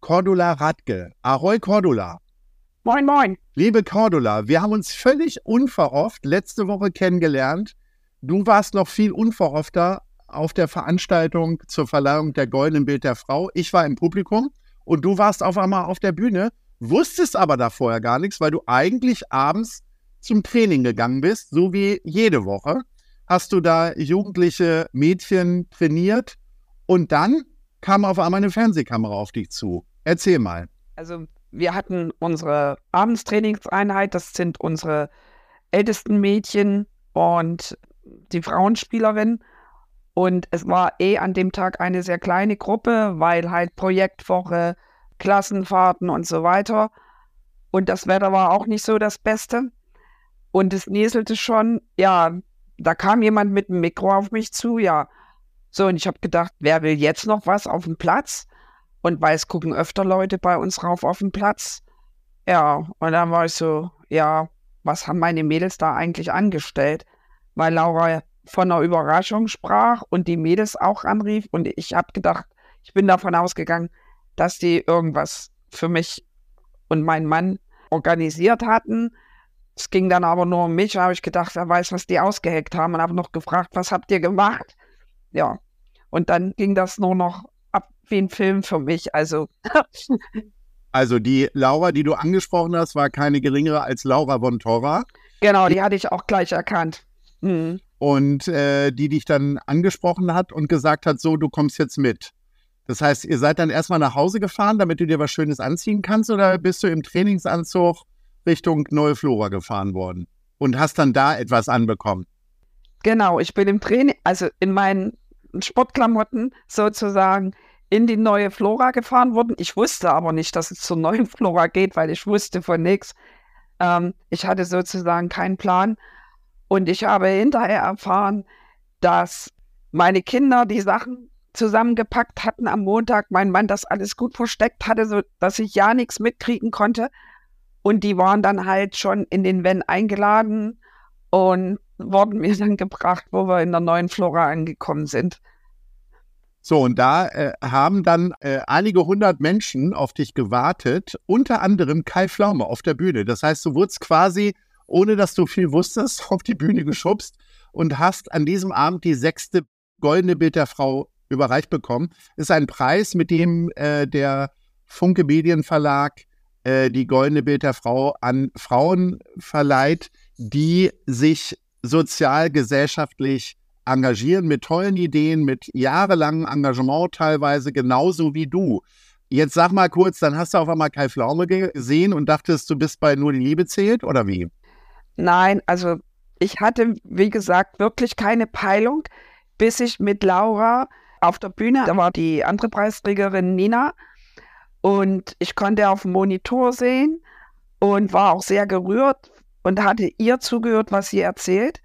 Cordula Radke. Ahoi Cordula. Moin, moin. Liebe Cordula, wir haben uns völlig unverhofft letzte Woche kennengelernt. Du warst noch viel unverhoffter auf der Veranstaltung zur Verleihung der Goldenen Bild der Frau. Ich war im Publikum und du warst auf einmal auf der Bühne, wusstest aber da vorher gar nichts, weil du eigentlich abends zum Training gegangen bist, so wie jede Woche. Hast du da jugendliche Mädchen trainiert und dann kam auf einmal eine Fernsehkamera auf dich zu. Erzähl mal. Also wir hatten unsere Abendstrainingseinheit, das sind unsere ältesten Mädchen und die Frauenspielerin. Und es war eh an dem Tag eine sehr kleine Gruppe, weil halt Projektwoche, Klassenfahrten und so weiter. Und das Wetter war auch nicht so das Beste. Und es näselte schon, ja, da kam jemand mit dem Mikro auf mich zu, ja. So, und ich habe gedacht, wer will jetzt noch was auf dem Platz? Und weil es gucken öfter Leute bei uns rauf auf den Platz. Ja, und dann war ich so, ja, was haben meine Mädels da eigentlich angestellt? Weil Laura von einer Überraschung sprach und die Mädels auch anrief. Und ich habe gedacht, ich bin davon ausgegangen, dass die irgendwas für mich und meinen Mann organisiert hatten. Es ging dann aber nur um mich. Da habe ich gedacht, er weiß, was die ausgeheckt haben und habe noch gefragt, was habt ihr gemacht? Ja. Und dann ging das nur noch wie ein Film für mich. Also. also die Laura, die du angesprochen hast, war keine geringere als Laura von Torra. Genau, die hatte ich auch gleich erkannt. Mhm und äh, die dich dann angesprochen hat und gesagt hat, so, du kommst jetzt mit. Das heißt, ihr seid dann erstmal nach Hause gefahren, damit du dir was Schönes anziehen kannst, oder bist du im Trainingsanzug Richtung Neue Flora gefahren worden und hast dann da etwas anbekommen? Genau, ich bin im Training, also in meinen Sportklamotten sozusagen in die neue Flora gefahren worden. Ich wusste aber nicht, dass es zur neuen Flora geht, weil ich wusste von nichts. Ähm, ich hatte sozusagen keinen Plan und ich habe hinterher erfahren, dass meine Kinder die Sachen zusammengepackt hatten am Montag, mein Mann das alles gut versteckt hatte, so dass ich ja nichts mitkriegen konnte. Und die waren dann halt schon in den Wenn eingeladen und wurden mir dann gebracht, wo wir in der neuen Flora angekommen sind. So, und da äh, haben dann äh, einige hundert Menschen auf dich gewartet, unter anderem Kai Pflaume auf der Bühne. Das heißt, du wurdest quasi ohne dass du viel wusstest, auf die Bühne geschubst und hast an diesem Abend die sechste goldene Bild der Frau überreicht bekommen. Ist ein Preis, mit dem äh, der Funke Medienverlag äh, die goldene Bild der Frau an Frauen verleiht, die sich sozial, gesellschaftlich engagieren mit tollen Ideen, mit jahrelangem Engagement teilweise, genauso wie du. Jetzt sag mal kurz, dann hast du auf einmal Kai Pflaume gesehen und dachtest, du bist bei Nur die Liebe zählt oder wie? Nein, also ich hatte, wie gesagt, wirklich keine Peilung, bis ich mit Laura auf der Bühne, da war die andere Preisträgerin Nina und ich konnte auf dem Monitor sehen und war auch sehr gerührt und hatte ihr zugehört, was sie erzählt.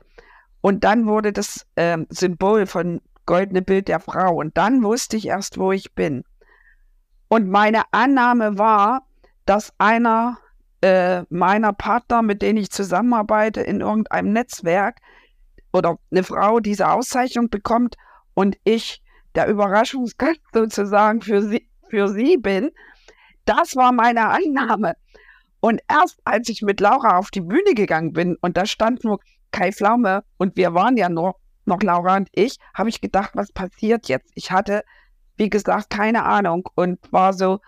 Und dann wurde das äh, Symbol von Goldene Bild der Frau und dann wusste ich erst, wo ich bin. Und meine Annahme war, dass einer äh, meiner Partner, mit denen ich zusammenarbeite in irgendeinem Netzwerk oder eine Frau diese Auszeichnung bekommt und ich der Überraschungsgast sozusagen für sie, für sie bin, das war meine Annahme. Und erst als ich mit Laura auf die Bühne gegangen bin und da stand nur Kai Pflaume und wir waren ja nur noch Laura und ich, habe ich gedacht, was passiert jetzt? Ich hatte, wie gesagt, keine Ahnung und war so,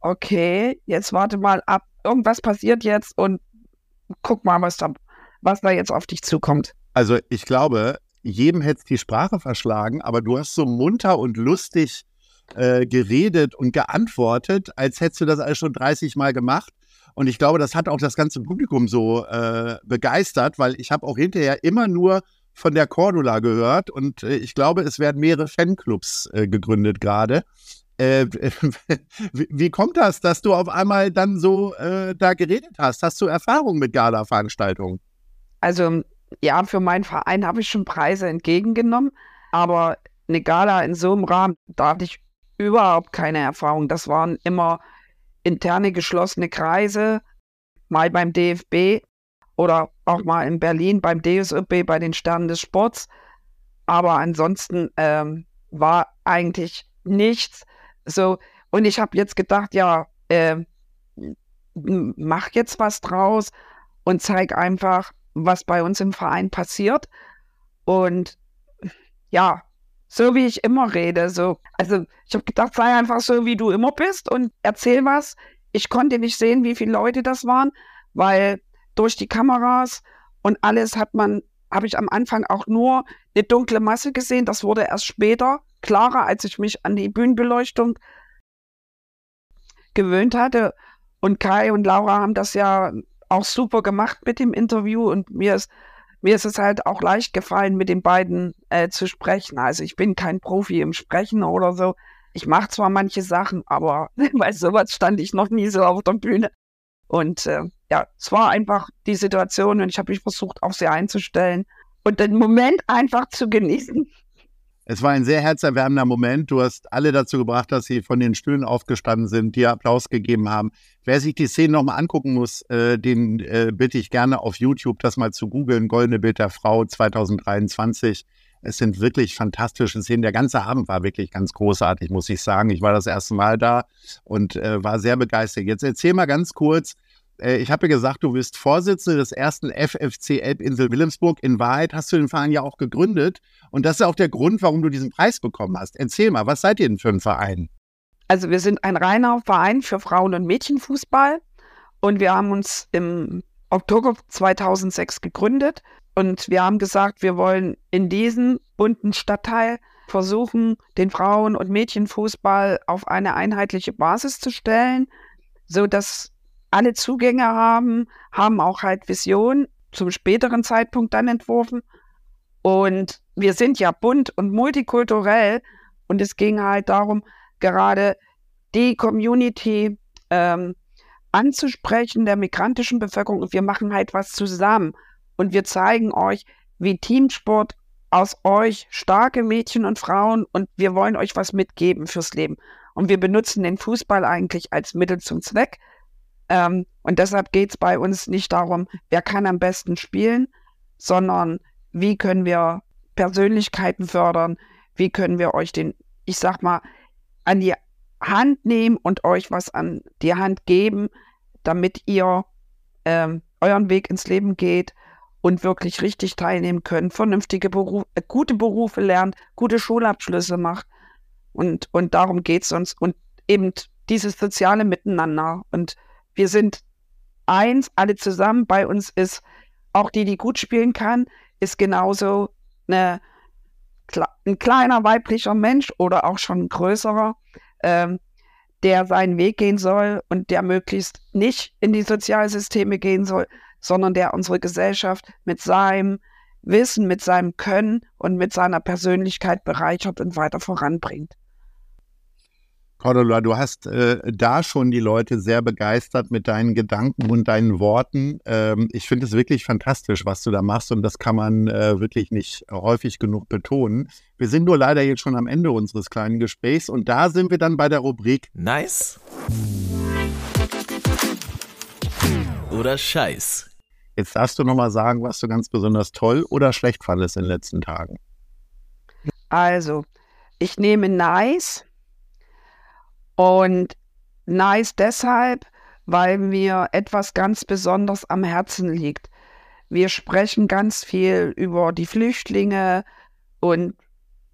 okay, jetzt warte mal ab, irgendwas passiert jetzt und guck mal, was da, was da jetzt auf dich zukommt. Also ich glaube, jedem hätte es die Sprache verschlagen, aber du hast so munter und lustig äh, geredet und geantwortet, als hättest du das alles schon 30 Mal gemacht. Und ich glaube, das hat auch das ganze Publikum so äh, begeistert, weil ich habe auch hinterher immer nur von der Cordula gehört und äh, ich glaube, es werden mehrere Fanclubs äh, gegründet gerade. Äh, wie kommt das, dass du auf einmal dann so äh, da geredet hast? Hast du Erfahrung mit Gala-Veranstaltungen? Also ja, für meinen Verein habe ich schon Preise entgegengenommen, aber eine Gala in so einem Rahmen, da hatte ich überhaupt keine Erfahrung. Das waren immer interne geschlossene Kreise, mal beim DFB oder auch mal in Berlin beim DSÖB bei den Sternen des Sports. Aber ansonsten ähm, war eigentlich nichts. So, und ich habe jetzt gedacht, ja, äh, mach jetzt was draus und zeig einfach, was bei uns im Verein passiert. Und ja, so wie ich immer rede. So. Also ich habe gedacht, sei einfach so, wie du immer bist und erzähl was. Ich konnte nicht sehen, wie viele Leute das waren, weil durch die Kameras und alles hat man, habe ich am Anfang auch nur eine dunkle Masse gesehen. Das wurde erst später klarer, als ich mich an die Bühnenbeleuchtung gewöhnt hatte. Und Kai und Laura haben das ja auch super gemacht mit dem Interview und mir ist, mir ist es halt auch leicht gefallen, mit den beiden äh, zu sprechen. Also ich bin kein Profi im Sprechen oder so. Ich mache zwar manche Sachen, aber bei sowas stand ich noch nie so auf der Bühne. Und äh, ja, es war einfach die Situation und ich habe mich versucht, auch sie einzustellen und den Moment einfach zu genießen. Es war ein sehr herzerwärmender Moment. Du hast alle dazu gebracht, dass sie von den Stühlen aufgestanden sind, dir Applaus gegeben haben. Wer sich die Szene nochmal angucken muss, äh, den äh, bitte ich gerne auf YouTube das mal zu googeln. Goldene Bild der Frau 2023. Es sind wirklich fantastische Szenen. Der ganze Abend war wirklich ganz großartig, muss ich sagen. Ich war das erste Mal da und äh, war sehr begeistert. Jetzt erzähl mal ganz kurz, äh, ich habe ja gesagt, du bist Vorsitzende des ersten FFC Elbinsel Wilhelmsburg. In Wahrheit hast du den Verein ja auch gegründet. Und das ist auch der Grund, warum du diesen Preis bekommen hast. Erzähl mal, was seid ihr denn für ein Verein? Also wir sind ein reiner Verein für Frauen- und Mädchenfußball. Und wir haben uns im Oktober 2006 gegründet. Und wir haben gesagt, wir wollen in diesem bunten Stadtteil versuchen, den Frauen- und Mädchenfußball auf eine einheitliche Basis zu stellen, sodass alle Zugänge haben, haben auch halt Visionen zum späteren Zeitpunkt dann entworfen. Und wir sind ja bunt und multikulturell und es ging halt darum, gerade die Community ähm, anzusprechen der migrantischen Bevölkerung und wir machen halt was zusammen und wir zeigen euch, wie Teamsport aus euch starke Mädchen und Frauen und wir wollen euch was mitgeben fürs Leben. Und wir benutzen den Fußball eigentlich als Mittel zum Zweck, ähm, und deshalb geht es bei uns nicht darum, wer kann am besten spielen, sondern wie können wir Persönlichkeiten fördern, wie können wir euch den, ich sag mal, an die Hand nehmen und euch was an die Hand geben, damit ihr ähm, euren Weg ins Leben geht und wirklich richtig teilnehmen könnt, vernünftige Berufe, äh, gute Berufe lernt, gute Schulabschlüsse macht. Und, und darum geht es uns. Und eben dieses soziale Miteinander. Und wir sind eins, alle zusammen. Bei uns ist auch die, die gut spielen kann, ist genauso eine, ein kleiner weiblicher Mensch oder auch schon ein größerer, ähm, der seinen Weg gehen soll und der möglichst nicht in die Sozialsysteme gehen soll, sondern der unsere Gesellschaft mit seinem Wissen, mit seinem Können und mit seiner Persönlichkeit bereichert und weiter voranbringt. Cordula, du hast äh, da schon die Leute sehr begeistert mit deinen Gedanken und deinen Worten. Ähm, ich finde es wirklich fantastisch, was du da machst und das kann man äh, wirklich nicht häufig genug betonen. Wir sind nur leider jetzt schon am Ende unseres kleinen Gesprächs und da sind wir dann bei der Rubrik Nice oder Scheiß. Jetzt darfst du nochmal sagen, was du ganz besonders toll oder schlecht fandest in den letzten Tagen. Also, ich nehme nice und nice deshalb, weil mir etwas ganz besonders am Herzen liegt. Wir sprechen ganz viel über die Flüchtlinge und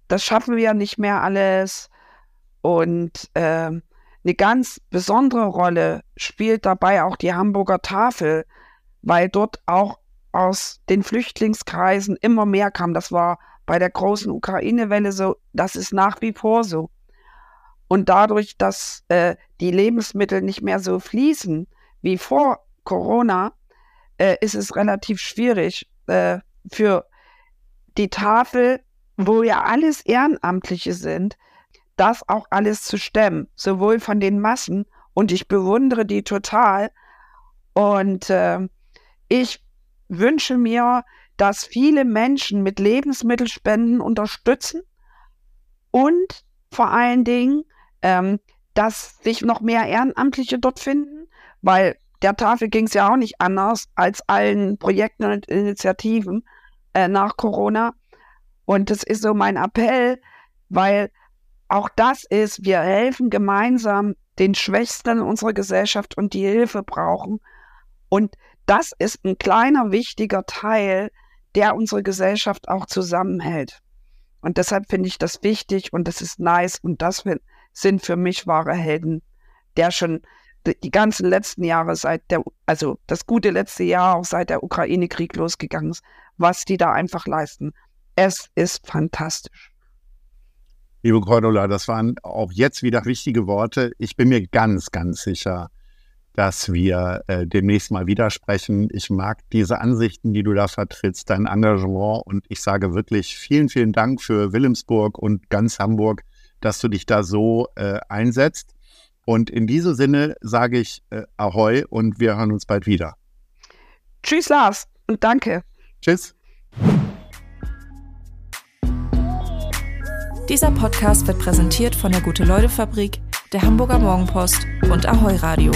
das schaffen wir nicht mehr alles. Und äh, eine ganz besondere Rolle spielt dabei auch die Hamburger Tafel, weil dort auch aus den Flüchtlingskreisen immer mehr kam. Das war bei der großen Ukraine-Welle so, das ist nach wie vor so. Und dadurch, dass äh, die Lebensmittel nicht mehr so fließen wie vor Corona, äh, ist es relativ schwierig äh, für die Tafel, wo ja alles Ehrenamtliche sind, das auch alles zu stemmen, sowohl von den Massen und ich bewundere die total. Und äh, ich wünsche mir, dass viele Menschen mit Lebensmittelspenden unterstützen und vor allen Dingen, ähm, dass sich noch mehr Ehrenamtliche dort finden, weil der Tafel ging es ja auch nicht anders als allen Projekten und Initiativen äh, nach Corona. Und das ist so mein Appell, weil auch das ist, wir helfen gemeinsam den Schwächsten unserer Gesellschaft und die Hilfe brauchen. Und das ist ein kleiner, wichtiger Teil, der unsere Gesellschaft auch zusammenhält. Und deshalb finde ich das wichtig und das ist nice und das sind für mich wahre Helden, der schon die ganzen letzten Jahre seit der, also das gute letzte Jahr auch seit der Ukraine-Krieg losgegangen ist, was die da einfach leisten. Es ist fantastisch. Liebe Cordula, das waren auch jetzt wieder wichtige Worte. Ich bin mir ganz, ganz sicher, dass wir äh, demnächst mal widersprechen. Ich mag diese Ansichten, die du da vertrittst, dein Engagement und ich sage wirklich vielen, vielen Dank für Wilhelmsburg und ganz Hamburg, dass du dich da so äh, einsetzt. Und in diesem Sinne sage ich äh, Ahoi und wir hören uns bald wieder. Tschüss, Lars und danke. Tschüss. Dieser Podcast wird präsentiert von der Gute-Leute-Fabrik, der Hamburger Morgenpost und Ahoi Radio.